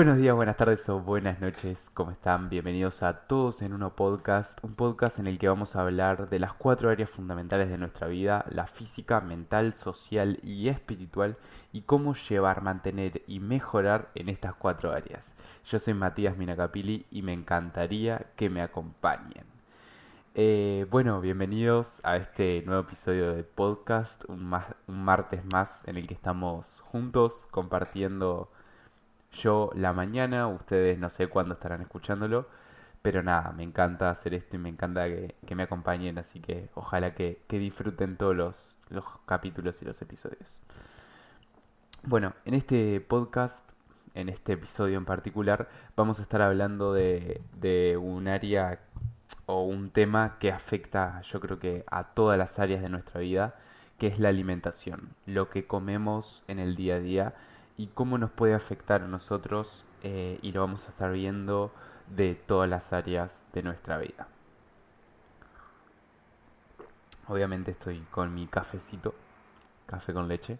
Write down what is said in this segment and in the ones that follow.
Buenos días, buenas tardes o buenas noches, ¿cómo están? Bienvenidos a todos en uno podcast, un podcast en el que vamos a hablar de las cuatro áreas fundamentales de nuestra vida, la física, mental, social y espiritual, y cómo llevar, mantener y mejorar en estas cuatro áreas. Yo soy Matías Minacapili y me encantaría que me acompañen. Eh, bueno, bienvenidos a este nuevo episodio de podcast, un, un martes más en el que estamos juntos compartiendo yo la mañana, ustedes no sé cuándo estarán escuchándolo, pero nada, me encanta hacer esto y me encanta que, me acompañen, así que ojalá que, disfruten todos los, los capítulos y los episodios. Bueno, en este podcast, en este episodio en particular, vamos a estar hablando de, de un área o un tema que afecta yo creo que a todas las áreas de nuestra vida, que es la alimentación, lo que comemos en el día a día y cómo nos puede afectar a nosotros eh, y lo vamos a estar viendo de todas las áreas de nuestra vida. Obviamente estoy con mi cafecito, café con leche,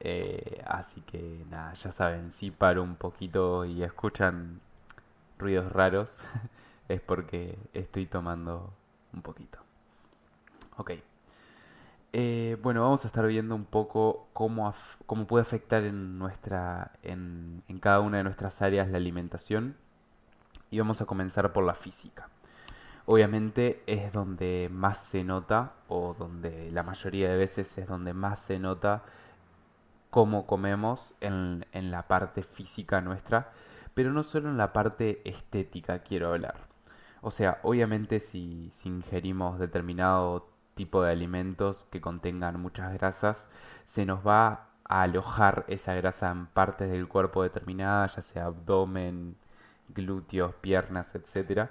eh, así que nada, ya saben, si paro un poquito y escuchan ruidos raros, es porque estoy tomando un poquito. Ok. Eh, bueno, vamos a estar viendo un poco cómo, cómo puede afectar en, nuestra, en, en cada una de nuestras áreas la alimentación. Y vamos a comenzar por la física. Obviamente es donde más se nota, o donde la mayoría de veces es donde más se nota cómo comemos en, en la parte física nuestra, pero no solo en la parte estética quiero hablar. O sea, obviamente si, si ingerimos determinado tipo de alimentos que contengan muchas grasas, se nos va a alojar esa grasa en partes del cuerpo determinadas, ya sea abdomen, glúteos, piernas, etc.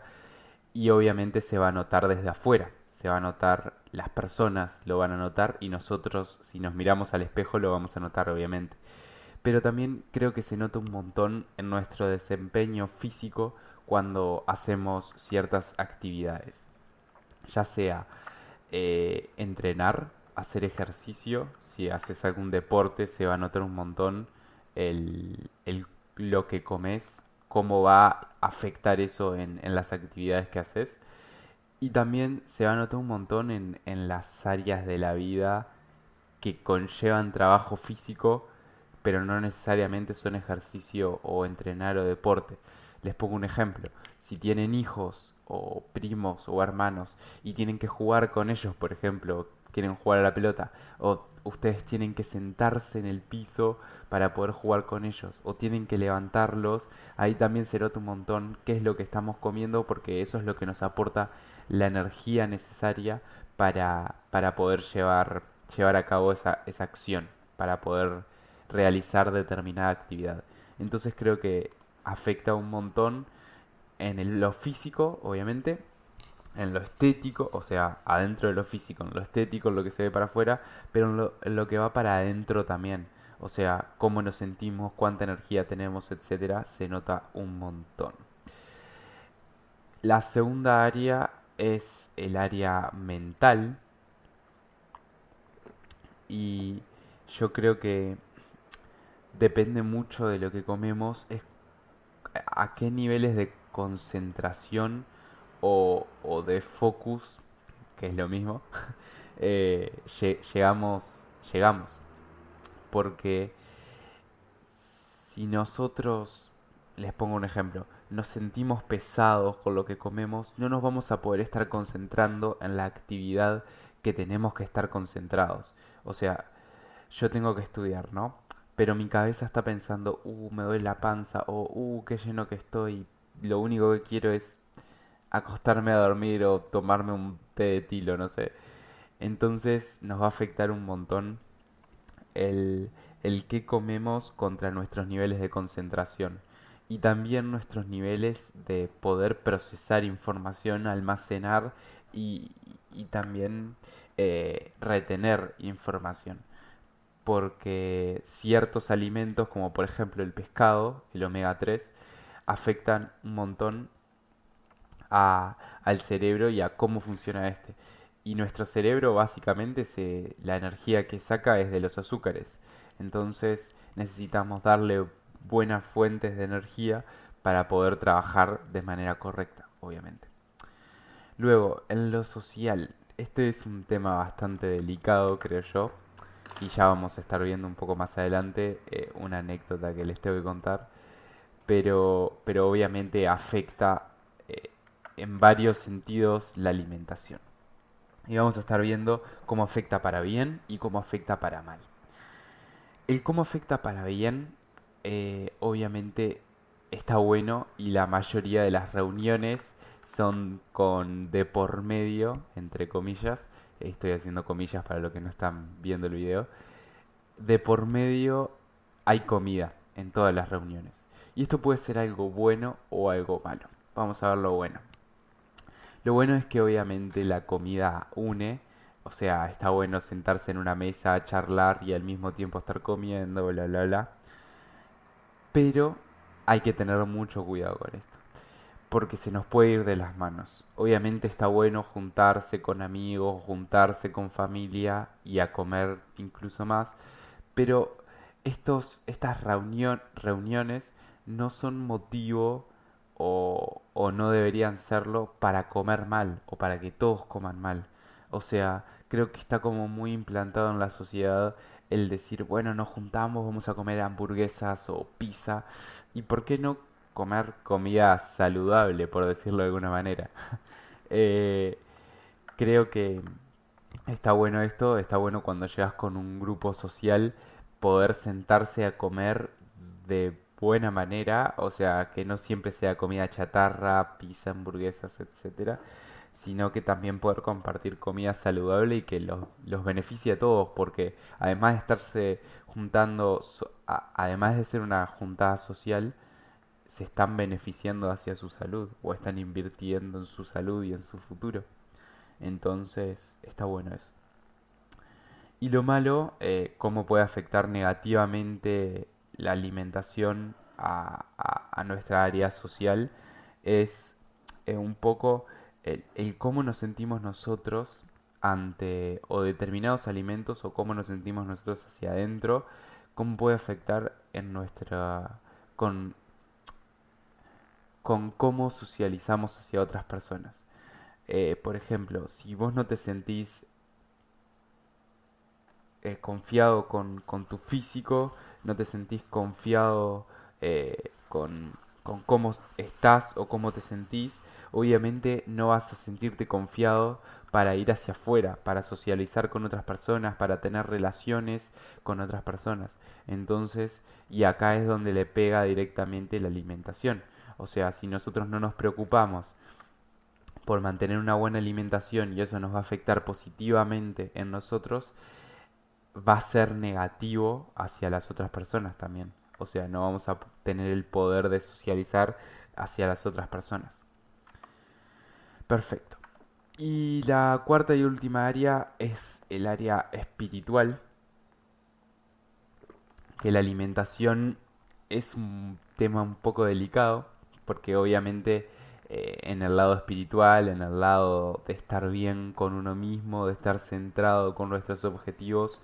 Y obviamente se va a notar desde afuera, se va a notar, las personas lo van a notar y nosotros si nos miramos al espejo lo vamos a notar obviamente. Pero también creo que se nota un montón en nuestro desempeño físico cuando hacemos ciertas actividades. Ya sea eh, entrenar, hacer ejercicio, si haces algún deporte se va a notar un montón el, lo que comes, cómo va a afectar eso en, las actividades que haces. Y también se va a notar un montón en, en las áreas de la vida que conllevan trabajo físico, pero no necesariamente son ejercicio o entrenar o deporte. Les pongo un ejemplo. Si tienen hijos o primos o hermanos y tienen que jugar con ellos, por ejemplo, quieren jugar a la pelota, o ustedes tienen que sentarse en el piso para poder jugar con ellos, o tienen que levantarlos, ahí también se nota un montón qué es lo que estamos comiendo, porque eso es lo que nos aporta la energía necesaria para, para poder llevar, llevar a cabo esa, esa acción, para poder realizar determinada actividad. Entonces creo que afecta un montón en lo físico, obviamente, en lo estético, o sea, adentro de lo físico, en lo estético, en lo que se ve para afuera, pero en lo, que va para adentro también. O sea, cómo nos sentimos, cuánta energía tenemos, etcétera, se nota un montón. La segunda área es el área mental. Y yo creo que depende mucho de lo que comemos, a qué niveles de concentración o, de focus, que es lo mismo, eh, llegamos, llegamos. Porque si nosotros, les pongo un ejemplo, nos sentimos pesados con lo que comemos, no nos vamos a poder estar concentrando en la actividad que tenemos que estar concentrados. O sea, yo tengo que estudiar, ¿no? Pero mi cabeza está pensando, uh, me duele la panza, o uh, qué lleno que estoy, lo único que quiero es acostarme a dormir o tomarme un té de tilo, no sé. Entonces nos va a afectar un montón el, el que comemos contra nuestros niveles de concentración y también nuestros niveles de poder procesar información, almacenar y, y también eh, retener información. Porque ciertos alimentos, como por ejemplo el pescado, el omega 3, afectan un montón a, al cerebro y a cómo funciona este. Y nuestro cerebro básicamente se, la energía que saca es de los azúcares. Entonces necesitamos darle buenas fuentes de energía para poder trabajar de manera correcta, obviamente. Luego, en lo social, este es un tema bastante delicado, creo yo, y ya vamos a estar viendo un poco más adelante eh, una anécdota que les tengo que contar, pero, pero obviamente afecta eh, en varios sentidos la alimentación. Y vamos a estar viendo cómo afecta para bien y cómo afecta para mal. El cómo afecta para bien, eh, obviamente está bueno y la mayoría de las reuniones son con de por medio, entre comillas, estoy haciendo comillas para los que no están viendo el video, de por medio hay comida en todas las reuniones. Y esto puede ser algo bueno o algo malo. Vamos a ver lo bueno. Lo bueno es que obviamente la comida une, o sea, está bueno sentarse en una mesa, charlar y al mismo tiempo estar comiendo, bla, bla, bla. Pero hay que tener mucho cuidado con esto porque se nos puede ir de las manos. Obviamente está bueno juntarse con amigos, juntarse con familia y a comer incluso más, pero estos, estas reuniones no son motivo o, o no deberían serlo para comer mal o para que todos coman mal. O sea, creo que está como muy implantado en la sociedad el decir, bueno, nos juntamos, vamos a comer hamburguesas o pizza. ¿Y por qué no comer comida saludable, por decirlo de alguna manera. Eh, creo que está bueno esto, está bueno cuando llegas con un grupo social poder sentarse a comer de buena manera, o sea, que no siempre sea comida chatarra, pizza, hamburguesas, etcétera, sino que también poder compartir comida saludable y que los, los beneficie a todos, porque además de estarse juntando, además de ser una juntada social, se están beneficiando hacia su salud o están invirtiendo en su salud y en su futuro. Entonces está bueno eso. Y lo malo, eh, cómo puede afectar negativamente la alimentación a, nuestra área social, es eh, un poco el, el, cómo nos sentimos nosotros ante o determinados alimentos o cómo nos sentimos nosotros hacia adentro, cómo puede afectar en nuestra con con cómo socializamos hacia otras personas. Eh, por ejemplo, si vos no te sentís eh, confiado con, tu físico, no te sentís confiado eh, con, con, cómo estás o cómo te sentís, obviamente no vas a sentirte confiado para ir hacia afuera, para socializar con otras personas, para tener relaciones con otras personas. Entonces, y acá es donde le pega directamente la alimentación. O sea, si nosotros no nos preocupamos por mantener una buena alimentación y eso nos va a afectar positivamente en nosotros, va a ser negativo hacia las otras personas también. O sea, no vamos a tener el poder de socializar hacia las otras personas. Perfecto. Y la cuarta y última área es el área espiritual. Que la alimentación es un tema un poco delicado porque obviamente eh, en el lado espiritual, en el lado de estar bien con uno mismo, de estar centrado con nuestros objetivos,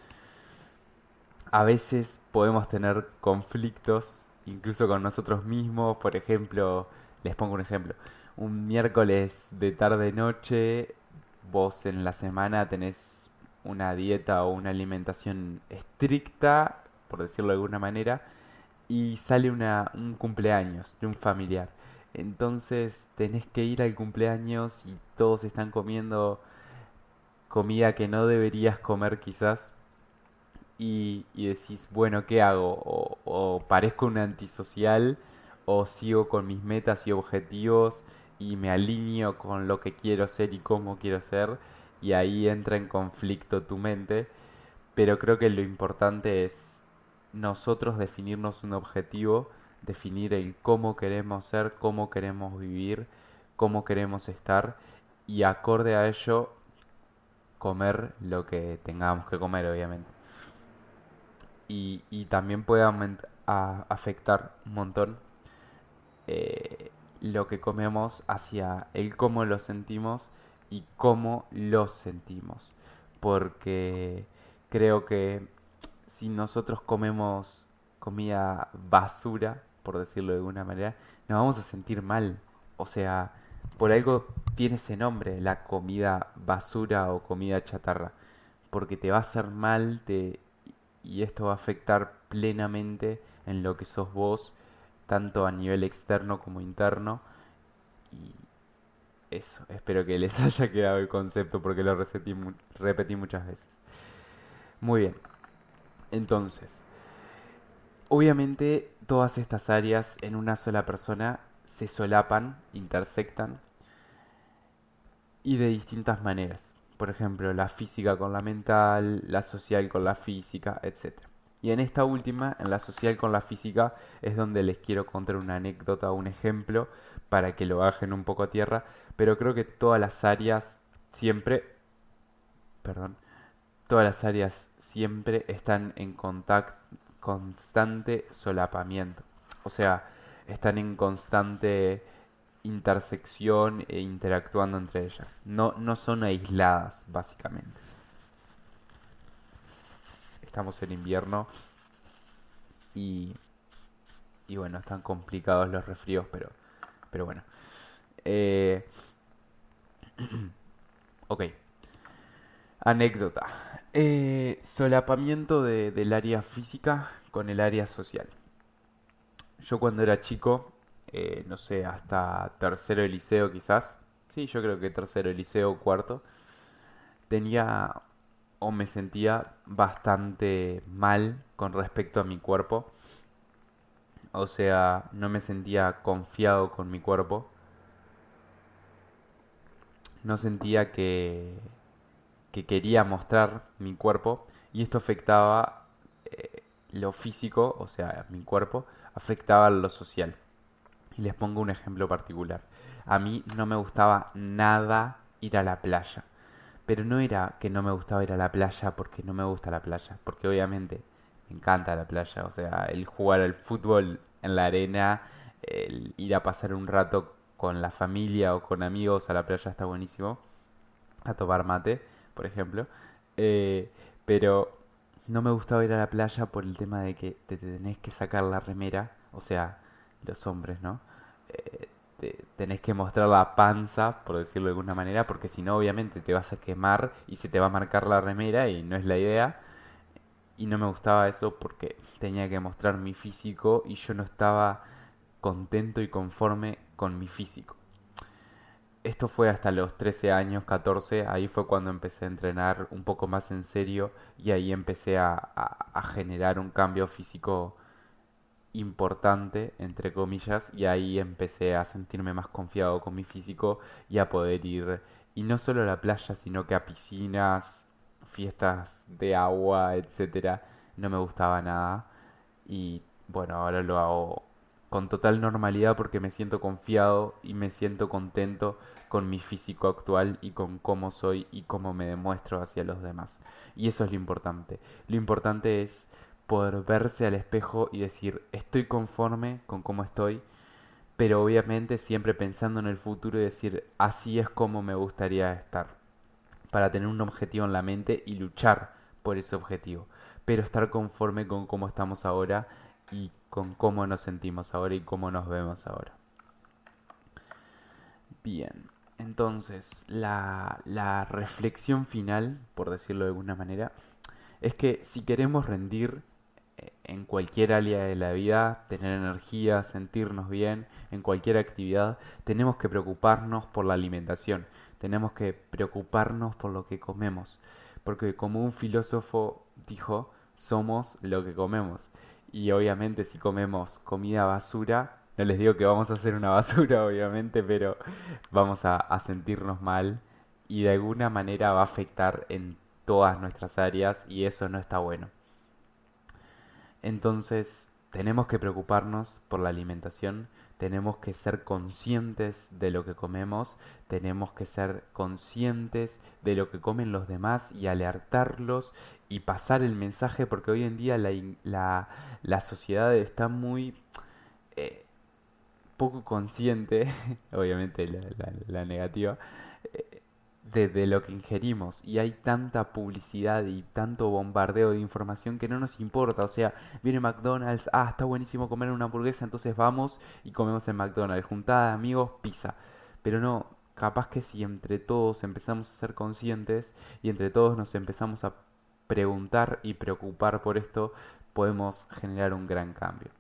a veces podemos tener conflictos, incluso con nosotros mismos, por ejemplo, les pongo un ejemplo, un miércoles de tarde-noche, vos en la semana tenés una dieta o una alimentación estricta, por decirlo de alguna manera, y sale un cumpleaños de un familiar. Entonces tenés que ir al cumpleaños y todos están comiendo comida que no deberías comer quizás. Y, y decís, bueno, ¿qué hago? O, o parezco un antisocial o sigo con mis metas y objetivos y me alineo con lo que quiero ser y cómo quiero ser. Y ahí entra en conflicto tu mente. Pero creo que lo importante es nosotros definirnos un objetivo, definir el cómo queremos ser, cómo queremos vivir, cómo queremos estar y acorde a ello comer lo que tengamos que comer, obviamente. Y, y también puede afectar un montón eh, lo que comemos hacia el cómo lo sentimos y cómo lo sentimos. Porque creo que si nosotros comemos comida basura, por decirlo de alguna manera, nos vamos a sentir mal. O sea, por algo tiene ese nombre, la comida basura o comida chatarra, porque te va a hacer mal te, y esto va a afectar plenamente en lo que sos vos, tanto a nivel externo como interno. Y eso, espero que les haya quedado el concepto porque lo repetí, repetí muchas veces. Muy bien, entonces, obviamente todas estas áreas en una sola persona se solapan, intersectan y de distintas maneras. Por ejemplo, la física con la mental, la social con la física, etc. Y en esta última, en la social con la física, es donde les quiero contar una anécdota, un ejemplo, para que lo bajen un poco a tierra. Pero creo que todas las áreas siempre, perdón, todas las áreas siempre están en contacto, constante solapamiento. O sea, están en constante intersección e interactuando entre ellas. No, no son aisladas, básicamente. Estamos en invierno y, y bueno, están complicados los resfríos, pero, pero bueno. Eh, ok. Anécdota. Eh, solapamiento de, del área física con el área social. Yo cuando era chico eh, no sé, hasta tercero de liceo quizás. Sí, yo creo que tercero de liceo, cuarto. Tenía o me sentía bastante mal con respecto a mi cuerpo. O sea, no me sentía confiado con mi cuerpo. No sentía que, que quería mostrar mi cuerpo. Y esto afectaba eh, lo físico, o sea, mi cuerpo, afectaba lo social. Y les pongo un ejemplo particular. A mí no me gustaba nada ir a la playa. Pero no era que no me gustaba ir a la playa porque no me gusta la playa. Porque obviamente me encanta la playa. O sea, el jugar al fútbol en la arena, el ir a pasar un rato con la familia o con amigos a la playa está buenísimo. A tomar mate, por ejemplo. Eh, pero no me gustaba ir a la playa por el tema de que te tenés que sacar la remera. O sea, los hombres, ¿no? Eh, tenés que mostrar la panza, por decirlo de alguna manera, porque si no, obviamente te vas a quemar y se te va a marcar la remera y no es la idea. Y no me gustaba eso porque tenía que mostrar mi físico y yo no estaba contento y conforme con mi físico. Esto fue hasta los 13 años, 14, ahí fue cuando empecé a entrenar un poco más en serio y ahí empecé a, generar un cambio físico importante, entre comillas, y ahí empecé a sentirme más confiado con mi físico y a poder ir, y no solo a la playa, sino que a piscinas, fiestas de agua, etcétera, no me gustaba nada. Y bueno, ahora lo hago con total normalidad porque me siento confiado y me siento contento con mi físico actual y con cómo soy y cómo me demuestro hacia los demás. Y eso es lo importante. Lo importante es poder verse al espejo y decir, estoy conforme con cómo estoy, pero obviamente siempre pensando en el futuro y decir, así es como me gustaría estar, para tener un objetivo en la mente y luchar por ese objetivo, pero estar conforme con cómo estamos ahora y con cómo nos sentimos ahora y cómo nos vemos ahora. Bien, entonces la, la reflexión final, por decirlo de alguna manera, es que si queremos rendir en cualquier área de la vida, tener energía, sentirnos bien, en cualquier actividad, tenemos que preocuparnos por la alimentación, tenemos que preocuparnos por lo que comemos, porque como un filósofo dijo, somos lo que comemos. Y obviamente si comemos comida basura, no les digo que vamos a hacer una basura, obviamente, pero vamos a, sentirnos mal y de alguna manera va a afectar en todas nuestras áreas y eso no está bueno. Entonces, tenemos que preocuparnos por la alimentación, tenemos que ser conscientes de lo que comemos, tenemos que ser conscientes de lo que comen los demás y alertarlos y pasar el mensaje porque hoy en día la, la, sociedad está muy eh, poco consciente, obviamente la, negativa, de, lo que ingerimos y hay tanta publicidad y tanto bombardeo de información que no nos importa. O sea, viene McDonald's, ah, está buenísimo comer una hamburguesa, entonces vamos y comemos en McDonald's. Juntada amigos, pizza. Pero no, capaz que si entre todos empezamos a ser conscientes y entre todos nos empezamos a preguntar y preocupar por esto, podemos generar un gran cambio.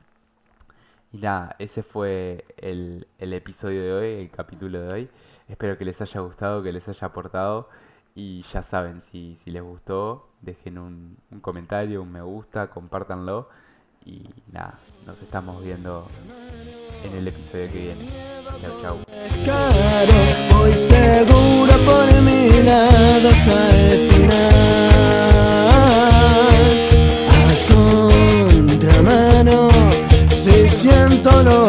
Y nada, ese fue el, el episodio de hoy, el capítulo de hoy. Espero que les haya gustado, que les haya aportado. Y ya saben, si, si les gustó, dejen un, un comentario, un me gusta, compártanlo. Y nada, nos estamos viendo en el episodio que viene. Chau, chau. Seguro por mi lado hasta el final. Si